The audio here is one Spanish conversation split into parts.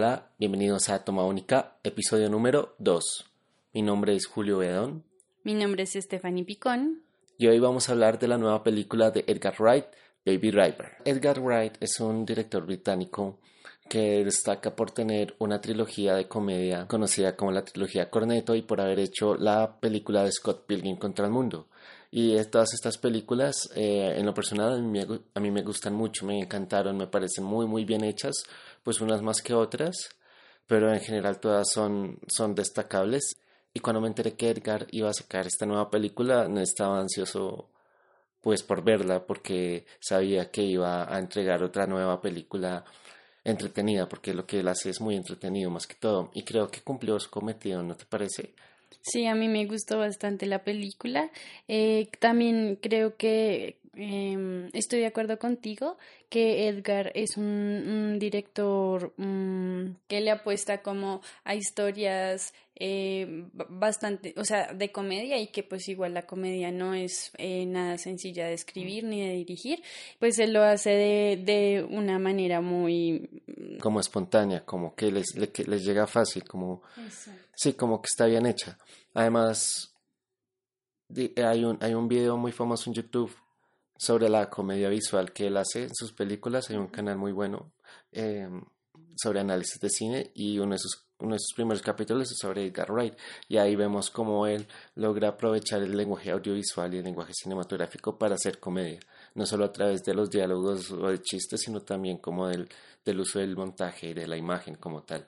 Hola, bienvenidos a Toma Única, episodio número 2. Mi nombre es Julio Bedón. Mi nombre es Stephanie Picón. Y hoy vamos a hablar de la nueva película de Edgar Wright, Baby Driver. Edgar Wright es un director británico que destaca por tener una trilogía de comedia conocida como la trilogía Cornetto y por haber hecho la película de Scott Pilgrim contra el mundo. Y todas estas películas, eh, en lo personal, a mí, me, a mí me gustan mucho, me encantaron, me parecen muy, muy bien hechas, pues unas más que otras, pero en general todas son, son destacables. Y cuando me enteré que Edgar iba a sacar esta nueva película, no estaba ansioso pues por verla porque sabía que iba a entregar otra nueva película entretenida porque lo que él hace es muy entretenido más que todo y creo que cumplió su cometido, ¿no te parece? Sí, a mí me gustó bastante la película. Eh, también creo que eh, estoy de acuerdo contigo que Edgar es un, director mm, que le apuesta como a historias eh, bastante, o sea, de comedia y que pues igual la comedia no es eh, nada sencilla de escribir ni de dirigir, pues él lo hace de, de una manera muy... Mm, como espontánea, como que les, les llega fácil, como... Sí, como que está bien hecha. Además, hay un, hay un video muy famoso en YouTube sobre la comedia visual que él hace en sus películas. Hay un canal muy bueno eh, sobre análisis de cine y uno de sus uno de sus primeros capítulos es sobre Edgar Wright y ahí vemos cómo él logra aprovechar el lenguaje audiovisual y el lenguaje cinematográfico para hacer comedia, no solo a través de los diálogos o de chistes, sino también como del, del uso del montaje y de la imagen como tal.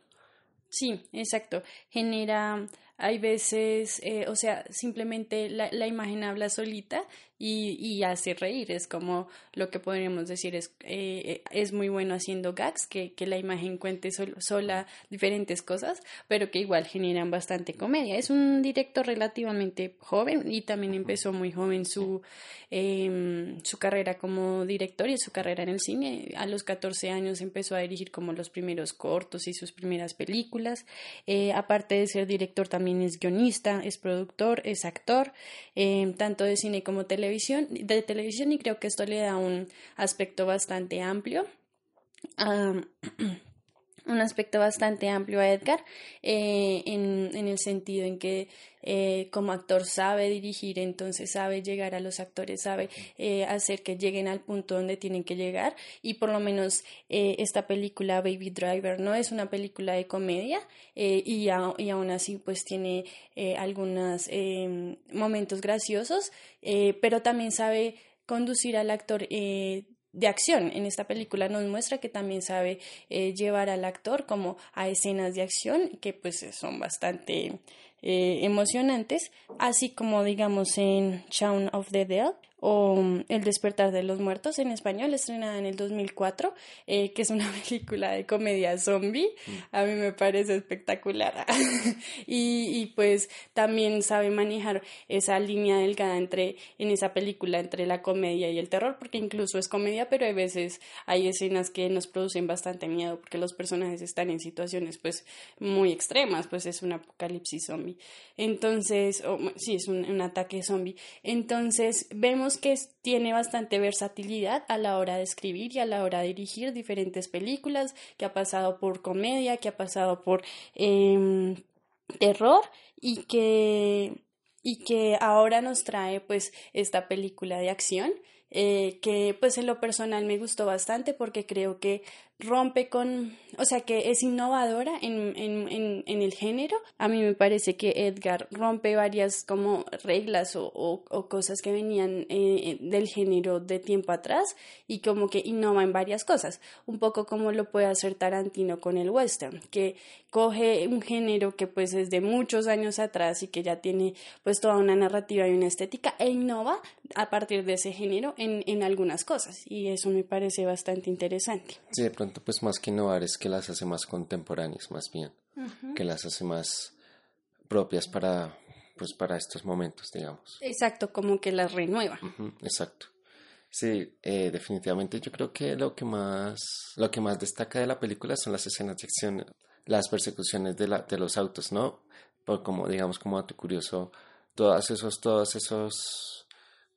Sí, exacto. Genera, hay veces, eh, o sea, simplemente la, la, imagen habla solita y, y, hace reír. Es como lo que podríamos decir es, eh, eh, es muy bueno haciendo gags, que, que la imagen cuente sola diferentes cosas, pero que igual generan bastante comedia. Es un director relativamente joven y también empezó muy joven su, eh, su carrera como director y su carrera en el cine. A los 14 años empezó a dirigir como los primeros cortos y sus primeras películas. Eh, aparte de ser director, también es guionista, es productor, es actor, eh, tanto de cine como televisión de televisión y creo que esto le da un aspecto bastante amplio. un aspecto bastante amplio a Edgar eh, en, en, el sentido en que eh, como actor sabe dirigir, entonces sabe llegar a los actores, sabe eh, hacer que lleguen al punto donde tienen que llegar. Y por lo menos esta película Baby Driver no es una película de comedia y, y, aún así pues tiene algunos momentos graciosos, pero también sabe conducir al actor de acción. En esta película nos muestra que también sabe eh, llevar al actor como a escenas de acción que pues son bastante eh, emocionantes, así como digamos en Shaun of the Dead o mm, El despertar de los muertos en español, estrenada en el 2004, eh, que es una película de comedia zombie. Mm. A mí me parece espectacular. y, y, pues también sabe manejar esa línea delgada entre, en esa película entre la comedia y el terror, porque incluso es comedia, pero hay veces hay escenas que nos producen bastante miedo, porque los personajes están en situaciones pues muy extremas, pues es un apocalipsis zombie. Entonces, sí, es un, un ataque zombie. Entonces, vemos que tiene bastante versatilidad a la hora de escribir y a la hora de dirigir diferentes películas, que ha pasado por comedia, que ha pasado por eh, terror y que, y que ahora nos trae pues esta película de acción. Eh, que pues en lo personal me gustó bastante porque creo que rompe con, o sea, que es innovadora en, en, en, el género. A mí me parece que Edgar rompe varias como reglas o, o, cosas que venían eh, del género de tiempo atrás y como que innova en varias cosas. Un poco como lo puede hacer Tarantino con el western, que coge un género que pues es de muchos años atrás y que ya tiene pues toda una narrativa y una estética e innova a partir de ese género en, en algunas cosas y eso me parece bastante interesante. Sí, de pronto pues más que innovar es que las hace más contemporáneas más bien, que las hace más propias para pues para estos momentos, digamos. Exacto, como que las renueva. exacto. Sí, eh, definitivamente yo creo que lo que más lo que más destaca de la película son las escenas de acción las persecuciones de, la, de los autos, ¿no? Por como, digamos, como dato curioso, todas esos, todas esos,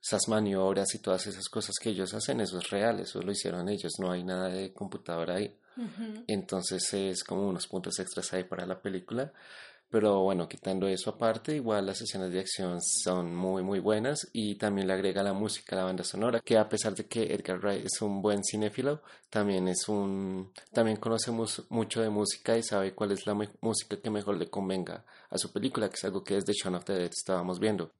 esas maniobras y todas esas cosas que ellos hacen, eso es real, eso lo hicieron ellos, no hay nada de computadora ahí. Entonces es como unos puntos extras ahí para la película. Pero bueno, quitando eso aparte, igual las escenas de acción son muy muy buenas y también le agrega la música, la banda sonora, que a pesar de que Edgar Wright es un buen cinéfilo, también es un también conoce mucho de música y sabe cuál es la música que mejor le convenga a su película, que es algo que desde Shaun of the Dead estábamos viendo.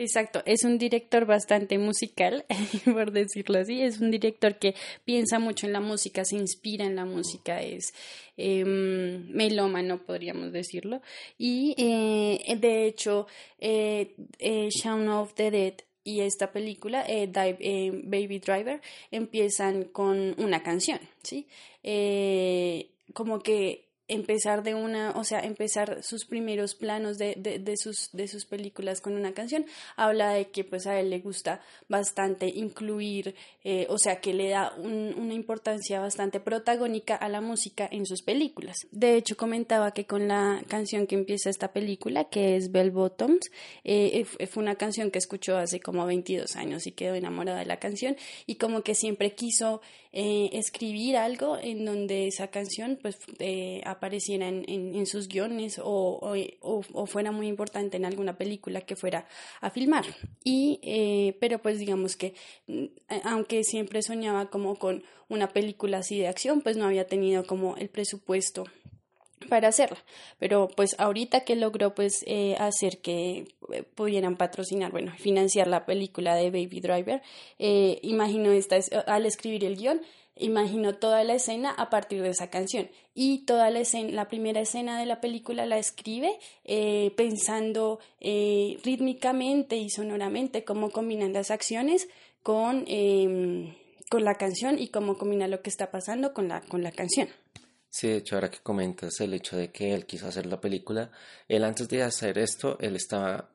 Exacto, es un director bastante musical, por decirlo así, es un director que piensa mucho en la música, se inspira en la música, es eh, melómano, podríamos decirlo, y eh, de hecho, eh, eh, Shaun of the Dead y esta película, eh, Baby Driver, empiezan con una canción, ¿sí? como que empezar de una, o sea, empezar sus primeros planos de, de, de, sus, de sus películas con una canción, habla de que pues a él le gusta bastante incluir, eh, o sea, que le da una importancia bastante protagónica a la música en sus películas. De hecho, comentaba que con la canción que empieza esta película, que es Bell Bottoms, eh, fue una canción que escuchó hace como 22 años y quedó enamorada de la canción y como que siempre quiso eh, escribir algo en donde esa canción pues eh, apareciera en, sus guiones o, o, fuera muy importante en alguna película que fuera a filmar. Y, eh, pero pues digamos que mm, aunque siempre soñaba como con una película así de acción, pues no había tenido como el presupuesto para hacerla. Pero pues ahorita que logró pues eh, hacer que eh, pudieran patrocinar, bueno, financiar la película de Baby Driver, imagino esta, al escribir el guion, imagino toda la escena a partir de esa canción. Y toda la escena, la primera escena de la película la escribe eh, pensando rítmicamente y sonoramente cómo combinan las acciones con, em, con la canción y cómo combina lo que está pasando con la, con la canción. Sí, de hecho, ahora que comentas el hecho de que él quiso hacer la película, él antes de hacer esto, él estaba,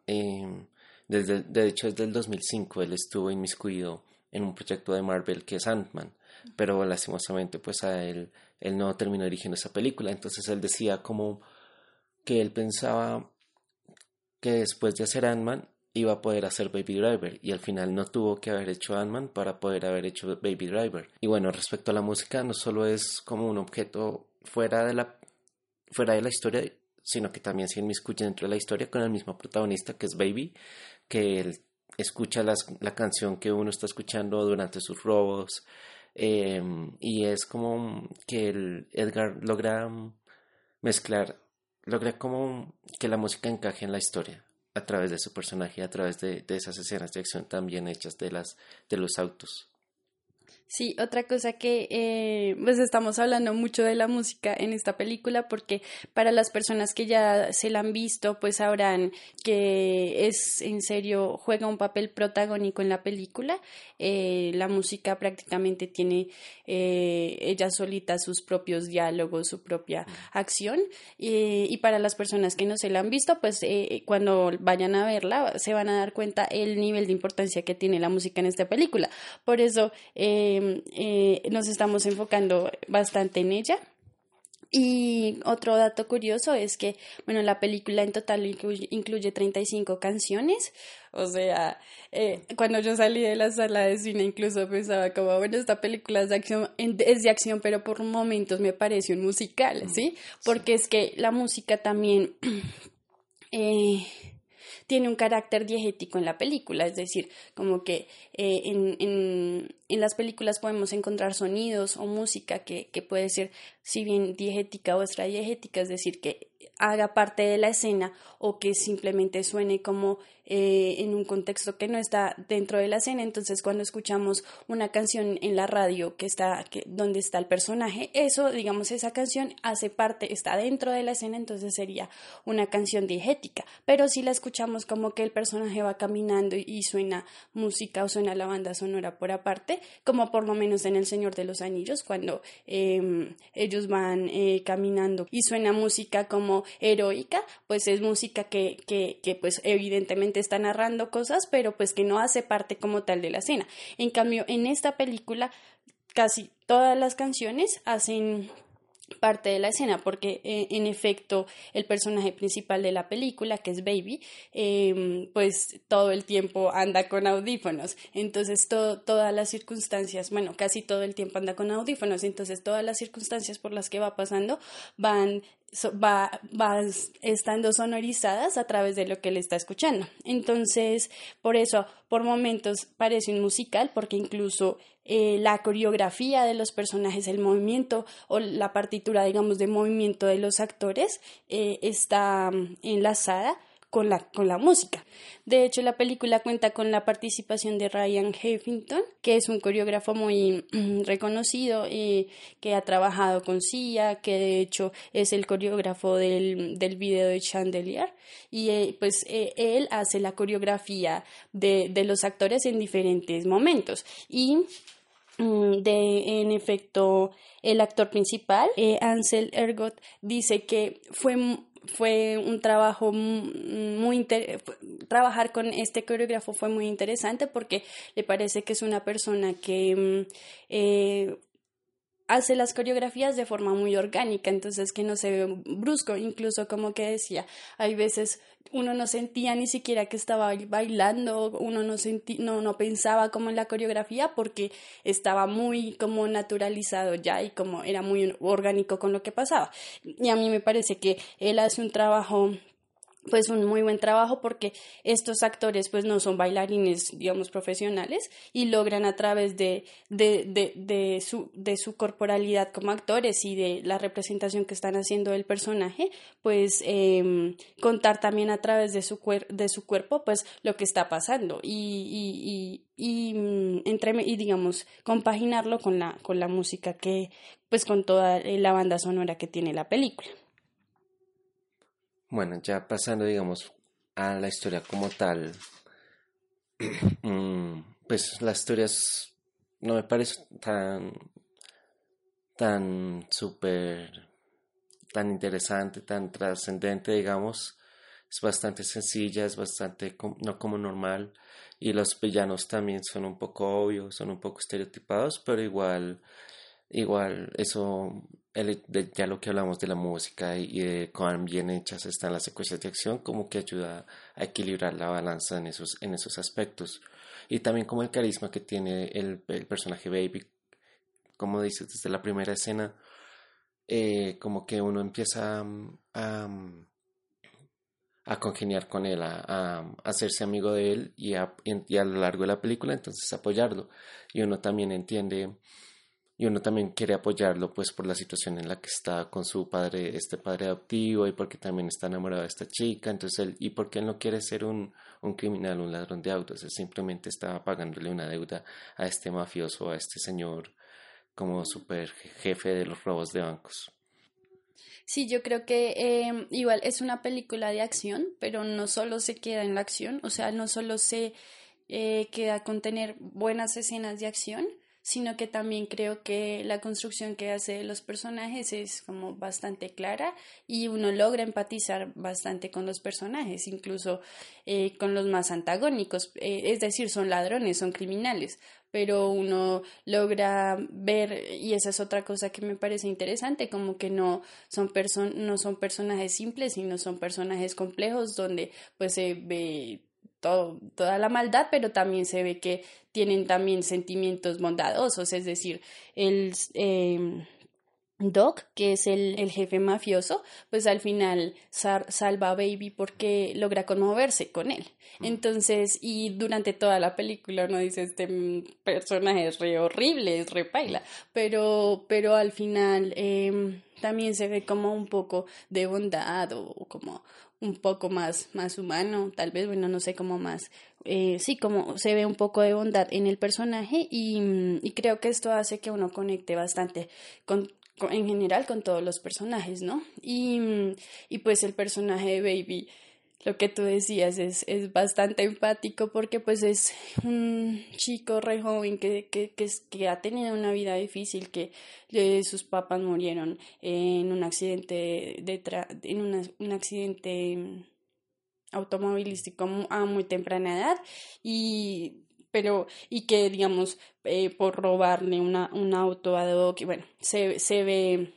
desde, de hecho, desde el 2005, él estuvo inmiscuido en un proyecto de Marvel que es Ant-Man, pero lastimosamente, pues a él, él no terminó dirigiendo esa película, entonces él decía como que él pensaba que después de hacer Ant-Man iba a poder hacer Baby Driver y al final no tuvo que haber hecho Ant-Man para poder haber hecho Baby Driver. Y bueno, respecto a la música, no solo es como un objeto fuera de la, fuera de la historia, sino que también se inmiscuye dentro de la historia con el mismo protagonista que es Baby, que él escucha la canción que uno está escuchando durante sus robos em, y es como que el Edgar logra mezclar, logra como que la música encaje en la historia a través de su personaje, a través de, de esas escenas de acción también hechas de, las, de los autos. Sí, otra cosa que eh, pues estamos hablando mucho de la música en esta película porque para las personas que ya se la han visto pues sabrán que es en serio juega un papel protagónico en la película. Eh, la música prácticamente tiene eh, ella solita sus propios diálogos, su propia acción y para las personas que no se la han visto pues cuando vayan a verla se van a dar cuenta el nivel de importancia que tiene la música en esta película. Por eso eh, nos estamos enfocando bastante en ella. Y otro dato curioso es que, bueno, la película en total incluye, incluye 35 canciones. O sea, eh, cuando yo salí de la sala de cine incluso pensaba como, bueno, esta película es de acción, es de acción, pero por momentos me parece un musical, ¿sí? Porque es que la música también... Eh, tiene un carácter diegético en la película, es decir, como que eh, en, en, en, las películas podemos encontrar sonidos o música que, que puede ser si bien diegética o extradiegética, es decir, que haga parte de la escena o que simplemente suene como eh, en un contexto que no está dentro de la escena. Entonces, cuando escuchamos una canción en la radio que está donde está el personaje, eso, digamos, esa canción hace parte, está dentro de la escena, entonces sería una canción diegética. Pero si la escuchamos como que el personaje va caminando y, suena música o suena la banda sonora por aparte, como por lo menos en El Señor de los Anillos, cuando em, ellos van eh, caminando y suena música como heroica, pues es música que, que, que pues evidentemente está narrando cosas, pero pues que no hace parte como tal de la escena. En cambio, en esta película casi todas las canciones hacen parte de la escena porque eh, en efecto el personaje principal de la película que es Baby em, pues todo el tiempo anda con audífonos entonces todas las circunstancias bueno casi todo el tiempo anda con audífonos entonces todas las circunstancias por las que va pasando van va, va estando sonorizadas a través de lo que él está escuchando. Entonces, por eso, por momentos parece un musical, porque incluso eh, la coreografía de los personajes, el movimiento o la partitura, digamos, de movimiento de los actores eh, está mm, enlazada con la, con la música. De hecho, la película cuenta con la participación de Ryan Heffington, que es un coreógrafo muy mm, reconocido eh, que ha trabajado con Sia, que de hecho es el coreógrafo del, del video de Chandelier. Y eh, pues él hace la coreografía de, de los actores en diferentes momentos. Y de en efecto el actor principal Ansel Ergot dice que fue fue un trabajo muy trabajar con este coreógrafo fue muy interesante porque le parece que es una persona que mm, eh, hace las coreografías de forma muy orgánica, entonces que no se ve brusco, incluso como que decía, hay veces uno no sentía ni siquiera que estaba bailando, uno no, sentí, no, no pensaba como en la coreografía porque estaba muy como naturalizado ya y como era muy orgánico con lo que pasaba. Y a mí me parece que él hace un trabajo pues un muy buen trabajo porque estos actores pues no son bailarines digamos profesionales y logran a través de, de, de, su, de su corporalidad como actores y de la representación que están haciendo del personaje pues eh, contar también a través de su, cuer de su cuerpo pues lo que está pasando y, y, y, y, mm, entre, y digamos compaginarlo con la, con la música que pues con toda la banda sonora que tiene la película. Bueno, ya pasando, digamos, a la historia como tal, mm, pues la historia no me parece tan, tan súper, tan interesante, tan trascendente, digamos. Es bastante sencilla, es bastante no como normal. Y los villanos también son un poco obvios, son un poco estereotipados, pero igual, igual, eso el, ya lo que hablamos de la música y de cuán bien hechas están las secuencias de acción, como que ayuda a equilibrar la balanza en esos, en esos aspectos. Y también como el carisma que tiene el, personaje Baby, como dices, desde la primera escena, eh, como que uno empieza a, a, congeniar con él, a, a, hacerse amigo de él y a, y a lo largo de la película entonces apoyarlo. Y uno también entiende y uno también quiere apoyarlo pues por la situación en la que está con su padre, este padre adoptivo y porque también está enamorado de esta chica, entonces él, y porque él no quiere ser un, un criminal, un ladrón de autos, él simplemente está pagándole una deuda a este mafioso, a este señor como super jefe de los robos de bancos. Sí, yo creo que eh, igual es una película de acción, pero no solo se queda en la acción, o sea, no solo se eh, queda con tener buenas escenas de acción, sino que también creo que la construcción que hace de los personajes es como bastante clara y uno logra empatizar bastante con los personajes, incluso eh, con los más antagónicos, eh, es decir, son ladrones, son criminales, pero uno logra ver, y esa es otra cosa que me parece interesante, como que no son, no son personajes simples, sino son personajes complejos donde pues se ve toda la maldad, pero también se ve que tienen también sentimientos bondadosos, es decir, el, em, Doc, que es el, el, jefe mafioso, pues al final salva a Baby porque logra conmoverse con él. Mm. Entonces, y durante toda la película uno dice, este personaje es re horrible, es re paila, pero, pero al final eh, también se ve como un poco de bondad o, como un poco más, más humano, tal vez, bueno, no sé, cómo más, eh, sí, como se ve un poco de bondad en el personaje y, creo que esto hace que uno conecte bastante con en general con todos los personajes, ¿no? Y, y pues el personaje de Baby, lo que tú decías, es, es bastante empático porque pues es un chico re joven que, que, que, que ha tenido una vida difícil, que sus papás murieron en un accidente, de en un accidente automovilístico a muy temprana edad y pero y que digamos eh, por robarle una, un auto a Doc, bueno, se, se ve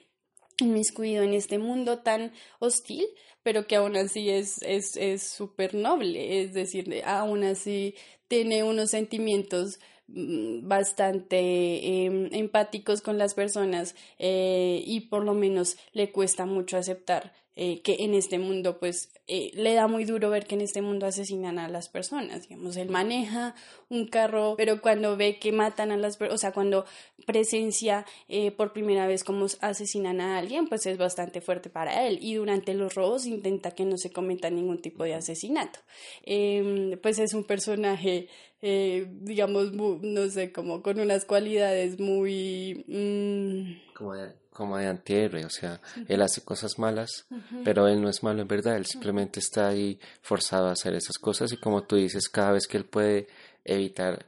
inmiscuido en este mundo tan hostil, pero que aún así es es es súper noble, es decir, aún así tiene unos sentimientos mm, bastante eh, empáticos con las personas eh, y por lo menos le cuesta mucho aceptar eh, que en este mundo pues eh, le da muy duro ver que en este mundo asesinan a las personas, digamos, él maneja un carro, pero cuando ve que matan a las personas, o sea, cuando presencia eh, por primera vez cómo asesinan a alguien, pues es bastante fuerte para él y durante los robos intenta que no se cometa ningún tipo de asesinato. Em, pues es un personaje, digamos, no sé, como con unas cualidades muy... Mm, como como de antihéroe, o sea, él hace cosas malas, pero él no es malo en verdad, él simplemente está ahí forzado a hacer esas cosas y como tú dices, cada vez que él puede evitar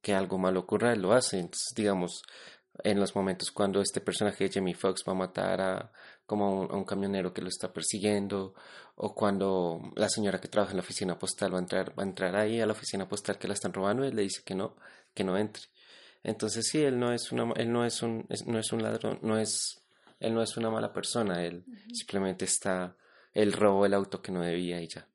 que algo malo ocurra, él lo hace. Entonces, digamos, en los momentos cuando este personaje de Jamie Foxx va a matar a como un, a un camionero que lo está persiguiendo o cuando la señora que trabaja en la oficina postal va a entrar va a entrar ahí a la oficina postal que la están robando y él le dice que no que no entre entonces sí, él no es una, él no es un, no es un ladrón, no es, él no es una mala persona, él simplemente está, él robó el auto que no debía y ya.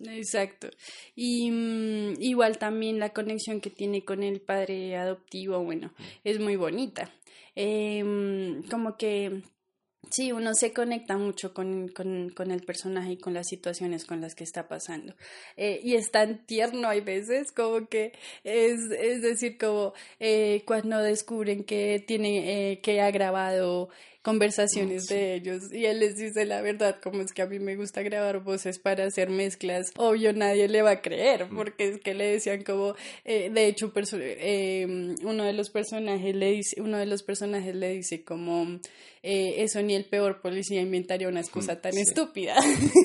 Exacto. Y mm, igual también la conexión que tiene con el padre adoptivo, bueno, es muy bonita. Eh, como que Sí, uno se conecta mucho con, con, el personaje y con las situaciones con las que está pasando. Eh, y es tan tierno hay veces, como que es, es decir, como eh, cuando descubren que tiene, eh, que ha grabado conversaciones de ellos y él les dice la verdad, como es que a mí me gusta grabar voces para hacer mezclas, obvio nadie le va a creer porque es que le decían como, eh, de hecho eh, uno de los personajes le dice, uno de los personajes le dice como eh, eso ni el peor policía inventaría una excusa tan estúpida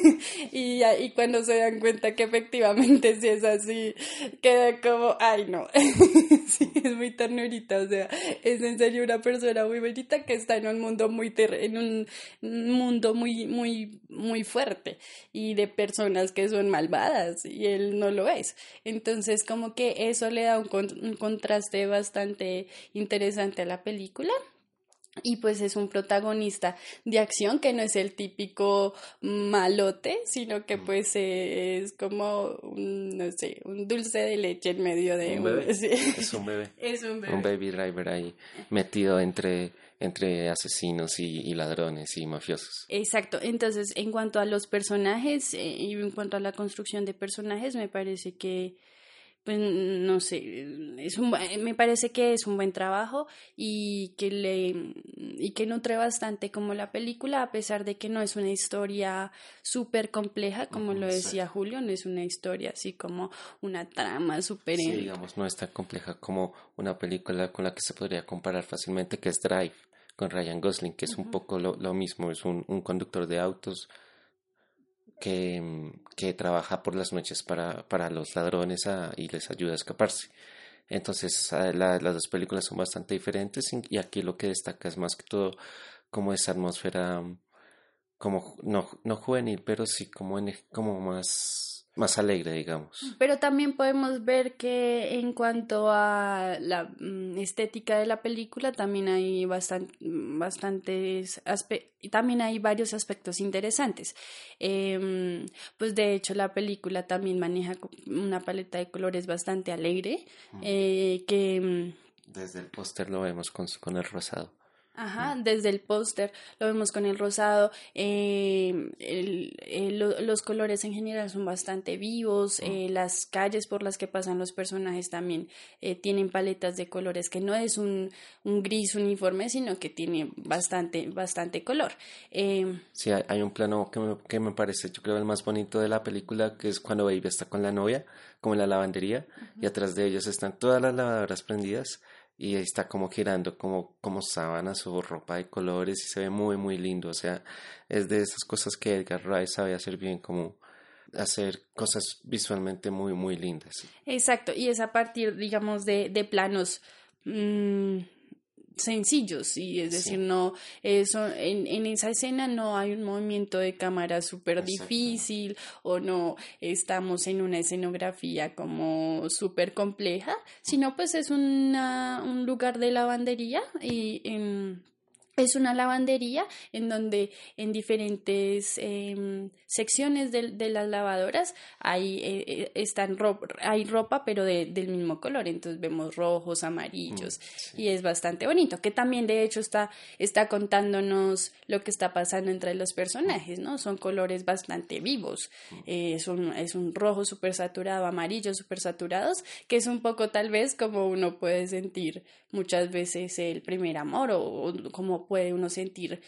y, y cuando se dan cuenta que efectivamente si es así queda como, ay no, sí, es muy ternurita, o sea, es en serio una persona muy bonita que está en un mundo muy en un mundo muy muy muy fuerte y de personas que son malvadas y él no lo es. Entonces como que eso le da un, un contraste bastante interesante a la película y pues es un protagonista de acción que no es el típico malote, sino que mm. pues es como un, no sé, un dulce de leche en medio de un bebé. Es un bebé. es un bebé. Un baby driver ahí metido entre entre asesinos y, ladrones y mafiosos. Exacto. Entonces, en cuanto a los personajes eh, y en cuanto a la construcción de personajes, me parece que pues no sé, es un, me parece que es un buen trabajo y que le y que nutre bastante como la película a pesar de que no es una historia súper compleja como lo decía Julio, no es una historia así como una trama súper sí, digamos no es tan compleja como una película con la que se podría comparar fácilmente que es Drive con Ryan Gosling que es un poco lo, lo mismo es un, un conductor de autos que, que trabaja por las noches para, para los ladrones y les ayuda a escaparse. Entonces las dos películas son bastante diferentes y aquí lo que destaca es más que todo como esa atmósfera como no, no juvenil, pero sí como, como más más alegre, digamos. Pero también podemos ver que en cuanto a la mm, estética de la película también hay bastante, bastantes y también hay varios aspectos interesantes. Em, pues de hecho la película también maneja una paleta de colores bastante alegre, eh, que... Mm, Desde el póster lo vemos con, con el rosado. Ajá, desde el póster lo vemos con el rosado. Eh, los colores en general son bastante vivos. Eh, las calles por las que pasan los personajes también eh, tienen paletas de colores que no es un, un, gris uniforme, sino que tiene bastante, bastante color. sí, hay, un plano que me, que me, parece, yo creo, el más bonito de la película, que es cuando Baby está con la novia, como en la lavandería, y atrás de ellos están todas las lavadoras prendidas y está como girando como, como sábana su ropa de colores y se ve muy muy lindo, o sea, es de esas cosas que Edgar Wright sabe hacer bien como hacer cosas visualmente muy muy lindas. Exacto, y es a partir digamos de, de planos mmm, sencillos y es decir no eso en, en esa escena no hay un movimiento de cámara súper difícil o no estamos en una escenografía como súper compleja sino pues es una, un lugar de lavandería y en es una lavandería en donde en diferentes em, secciones de, de, las lavadoras hay, eh, eh, están hay ropa pero de, del mismo color. Entonces vemos rojos, amarillos mm, y es bastante bonito. Que también de hecho está, está contándonos lo que está pasando entre los personajes, ¿no? Son colores bastante vivos. Mm. Eh, es, un, es un rojo súper saturado, amarillo súper saturados, que es un poco tal vez como uno puede sentir muchas veces el primer amor o como puede uno sentir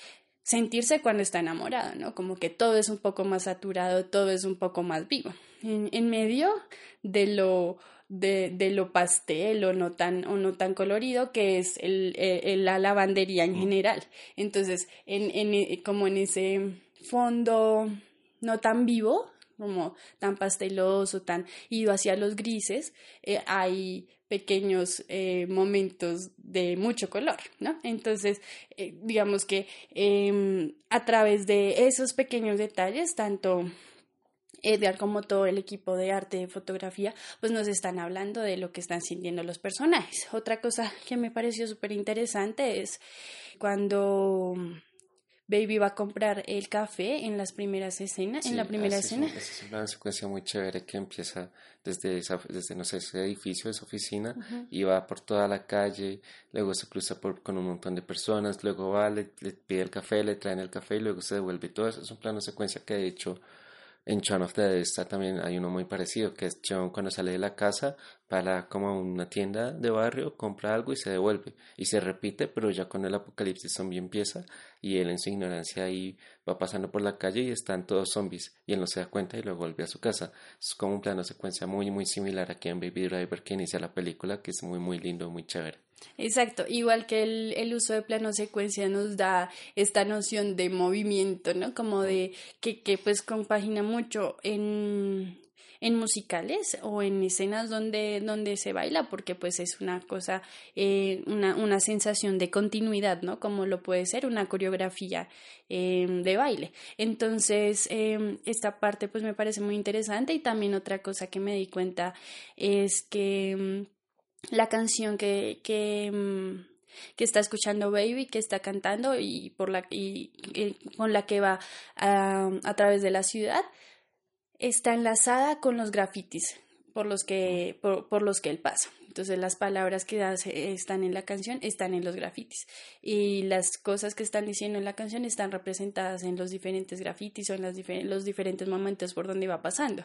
sentirse cuando está enamorado, ¿no? Como que todo es un poco más saturado, todo es un poco más vivo. En, medio de lo, de, de, lo pastel o no tan, o no tan colorido que es el, la lavandería en general. Entonces, en, en, como en ese fondo no tan vivo, como tan pasteloso, tan ido hacia los grises, eh, hay pequeños eh, momentos de mucho color, ¿no? Entonces, eh, digamos que em, a través de esos pequeños detalles, tanto Edgar como todo el equipo de arte de fotografía, pues nos están hablando de lo que están sintiendo los personajes. Otra cosa que me pareció súper interesante es cuando Baby va a comprar el café en las primeras escenas, en la primera escena. Es, una secuencia muy chévere que empieza desde, esa, desde no sé, ese edificio, esa oficina, y va por toda la calle, luego se cruza por, con un montón de personas, luego va, le, le, pide el café, le traen el café y luego se devuelve. Todo eso es un plano secuencia que de hecho en Shaun of the Dead está también hay uno muy parecido, que es John cuando sale de la casa para como una tienda de barrio, compra algo y se devuelve. Y se repite, pero ya con el apocalipsis zombie empieza y él en su ignorancia ahí va pasando por la calle y están todos zombies y él no se da cuenta y luego vuelve a su casa. Es como un plano secuencia muy muy similar aquí en Baby Driver que inicia la película, que es muy muy lindo, muy chévere. Exacto, igual que el, el, uso de plano secuencia nos da esta noción de movimiento, ¿no? Como de que, que pues compagina mucho en, en musicales o en escenas donde, donde se baila, porque pues es una cosa, eh, una, una sensación de continuidad, ¿no? Como lo puede ser una coreografía eh, de baile. Entonces, eh, esta parte pues me parece muy interesante y también otra cosa que me di cuenta es que la canción que, que, mm, que está escuchando Baby, que está cantando y, por la, y, con la que va a, a través de la ciudad, está enlazada con los grafitis por los que, por, por los que él pasa. Entonces las palabras que están en la canción están en los grafitis y las cosas que están diciendo en la canción están representadas en los diferentes grafitis o en los, los diferentes momentos por donde va pasando.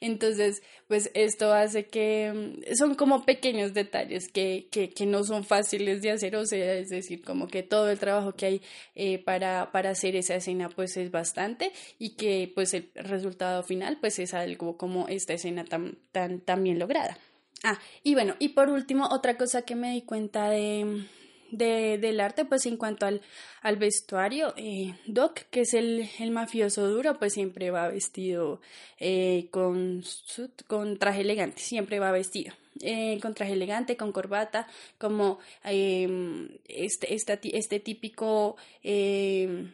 Entonces, pues esto hace que mm, son como pequeños detalles que, que, que no son fáciles de hacer, o sea, es decir, como que todo el trabajo que hay eh, para, para hacer esa escena pues es bastante y que pues el resultado final pues es algo como esta escena tan, tan, tan bien lograda. Ah, y bueno, y por último, otra cosa que me di cuenta de, de del arte, pues en cuanto al, al vestuario, eh, Doc, que es el, el, mafioso duro, pues siempre va vestido eh, con, con traje elegante, siempre va vestido. Eh, con traje elegante, con corbata, como eh, este, este, este típico eh,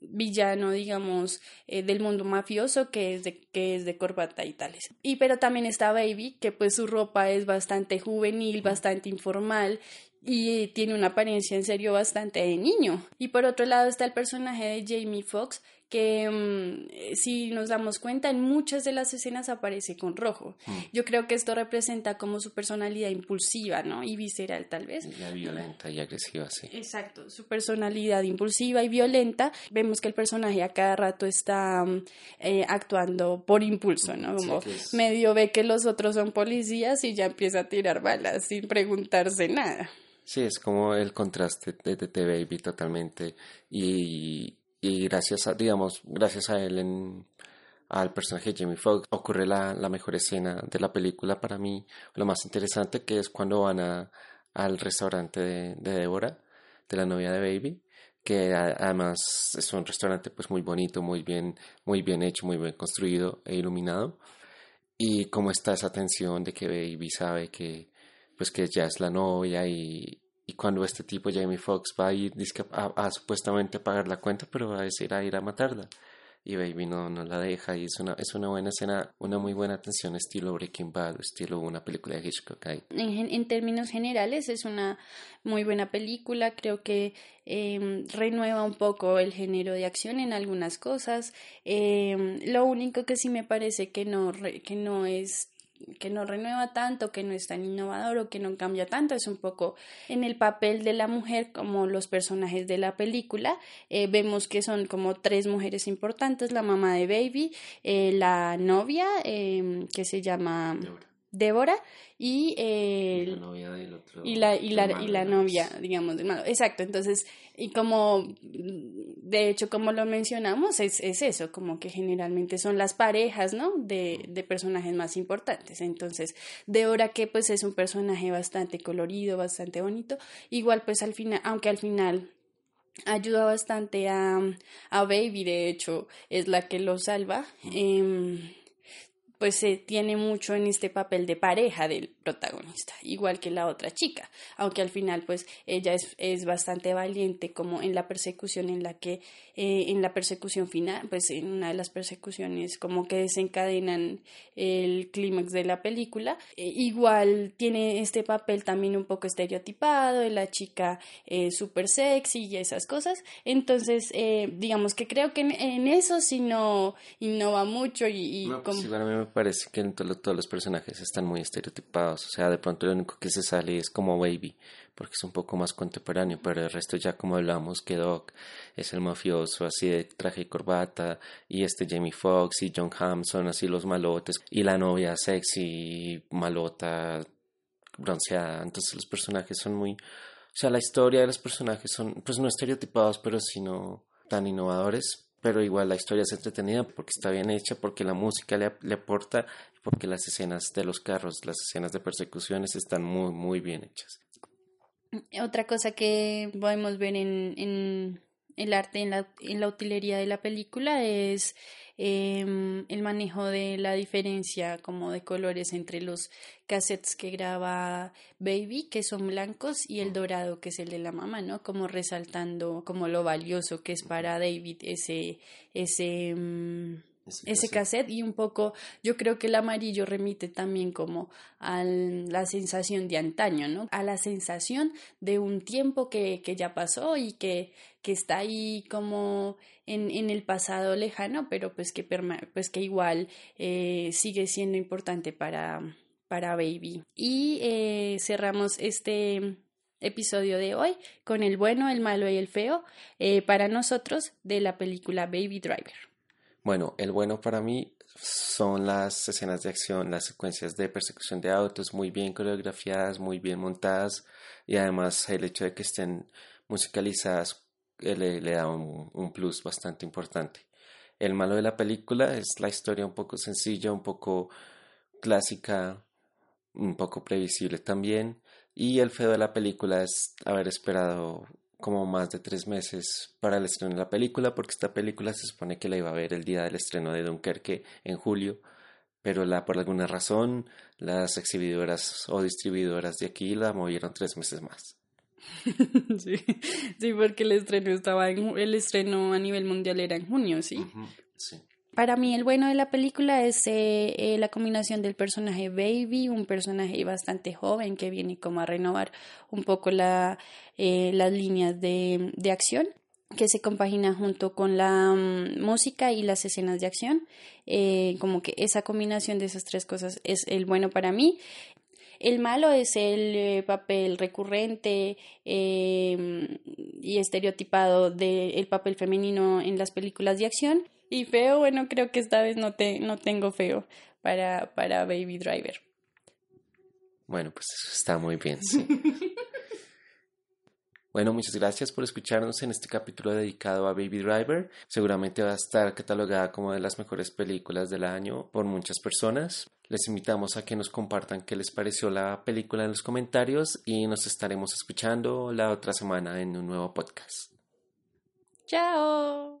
villano, digamos, eh, del mundo mafioso que es, de, que es de corbata y tales. Y pero también está Baby, que pues su ropa es bastante juvenil, bastante informal y tiene una apariencia en serio bastante de niño. Y por otro lado está el personaje de Jamie Foxx, que mm, si nos damos cuenta, en muchas de las escenas aparece con rojo. Mm. Yo creo que esto representa como su personalidad impulsiva, ¿no? Y visceral, tal vez. La violenta y agresiva, sí. Exacto, su personalidad impulsiva y violenta. Vemos que el personaje a cada rato está mm, eh, actuando por impulso, ¿no? Como medio ve que los otros son policías y ya empieza a tirar balas sin preguntarse nada. Sí, es como el contraste de The Baby totalmente. Y, y gracias a, digamos, gracias a él, en, al personaje de Jamie Foxx, ocurre la, la, mejor escena de la película para mí. Lo más interesante que es cuando van a, al restaurante de, de Deborah, de la novia de Baby que además es un restaurante pues muy bonito, muy bien, muy bien hecho, muy bien construido e iluminado. Y cómo está esa tensión de que Baby sabe que pues que ya es la novia y, y cuando este tipo Jamie Foxx va a ir a, supuestamente a pagar la cuenta, pero va a decir a ir a matarla. Y Baby no, no la deja y es una, es una buena escena, una muy buena atención estilo Breaking Bad, estilo una película de Hitchcock. En, en, términos generales es una muy buena película, creo que eh, renueva un poco el género de acción en algunas cosas. Eh, lo único que sí me parece que no, que no es que no renueva tanto, que no es tan innovador o que no cambia tanto, es un poco en el papel de la mujer como los personajes de la película. Eh, vemos que son como tres mujeres importantes, la mamá de Baby, eh, la novia em, que se llama Débora y, y la, y la, y la, novia, digamos, del malo. Exacto, entonces, y como, de hecho, como lo mencionamos, es, es eso, como que generalmente son las parejas, ¿no? De, de personajes más importantes. Entonces, Débora, que pues es un personaje bastante colorido, bastante bonito, igual pues al final, aunque al final ayuda bastante a, a Baby, de hecho, es la que lo salva. Eh, pues se tiene mucho en este papel de pareja del protagonista, igual que la otra chica, aunque al final pues ella es, es bastante valiente como en la persecución en la que eh, en la persecución final, pues en una de las persecuciones como que desencadenan el clímax de la película, eh, igual tiene este papel también un poco estereotipado, de la chica eh, súper sexy y esas cosas, entonces digamos que creo que en, eso sí no innova mucho y, pues como parece que todos los personajes están muy estereotipados. O sea, de pronto lo único que se sale es como Baby, porque es un poco más contemporáneo, pero el resto ya como hablamos que Doc es el mafioso así de traje y corbata, y este Jamie Foxx y John Hamm son así los malotes, y la novia sexy, malota, bronceada. Entonces los personajes son muy... O sea, la historia de los personajes son, pues no estereotipados, pero sino tan innovadores, pero igual la historia es entretenida porque está bien hecha, porque la música le, le, aporta, porque las escenas de los carros, las escenas de persecuciones están muy, muy bien hechas. Otra cosa que podemos ver en, en el arte, en la, en la utilería de la película es Em, el manejo de la diferencia como de colores entre los cassettes que graba Baby, que son blancos, y el dorado, que es el de la mamá, ¿no? Como resaltando como lo valioso que es para David ese, ese, em, ese, cassette. y un poco yo creo que el amarillo remite también como a la sensación de antaño, ¿no? A la sensación de un tiempo que, que ya pasó y que, que está ahí como en, en el pasado lejano, pero pues que, pues que igual eh, sigue siendo importante para, para Baby. Y eh, cerramos este episodio de hoy con el bueno, el malo y el feo eh, para nosotros de la película Baby Driver. Bueno, el bueno para mí son las escenas de acción, las secuencias de persecución de autos muy bien coreografiadas, muy bien montadas y además el hecho de que estén musicalizadas eh, le, le da un, un, plus bastante importante. El malo de la película es la historia un poco sencilla, un poco clásica, un poco previsible también. Y el feo de la película es haber esperado como más de tres meses para el estreno de la película, porque esta película se supone que la iba a ver el día del estreno de Dunkerque en julio, pero la, por alguna razón las exhibidoras o distribuidoras de aquí la movieron tres meses más. sí, sí, porque el estreno estaba en, el estreno a nivel mundial era en junio, sí. sí. Para mí el bueno de la película es eh, eh, la combinación del personaje Baby, un personaje bastante joven que viene como a renovar un poco la, eh, las líneas de, de acción que se compagina junto con la mm, música y las escenas de acción. Eh, como que esa combinación de esas tres cosas es el bueno para mí. El malo es el papel recurrente em, y estereotipado del papel femenino en las películas de acción. Y feo, bueno, creo que esta vez no, te, no tengo feo para, para Baby Driver. Bueno, pues está muy bien, sí. Bueno, muchas gracias por escucharnos en este capítulo dedicado a Baby Driver. Seguramente va a estar catalogada como de las mejores películas del año por muchas personas. Les invitamos a que nos compartan qué les pareció la película en los comentarios y nos estaremos escuchando la otra semana en un nuevo podcast. Chao.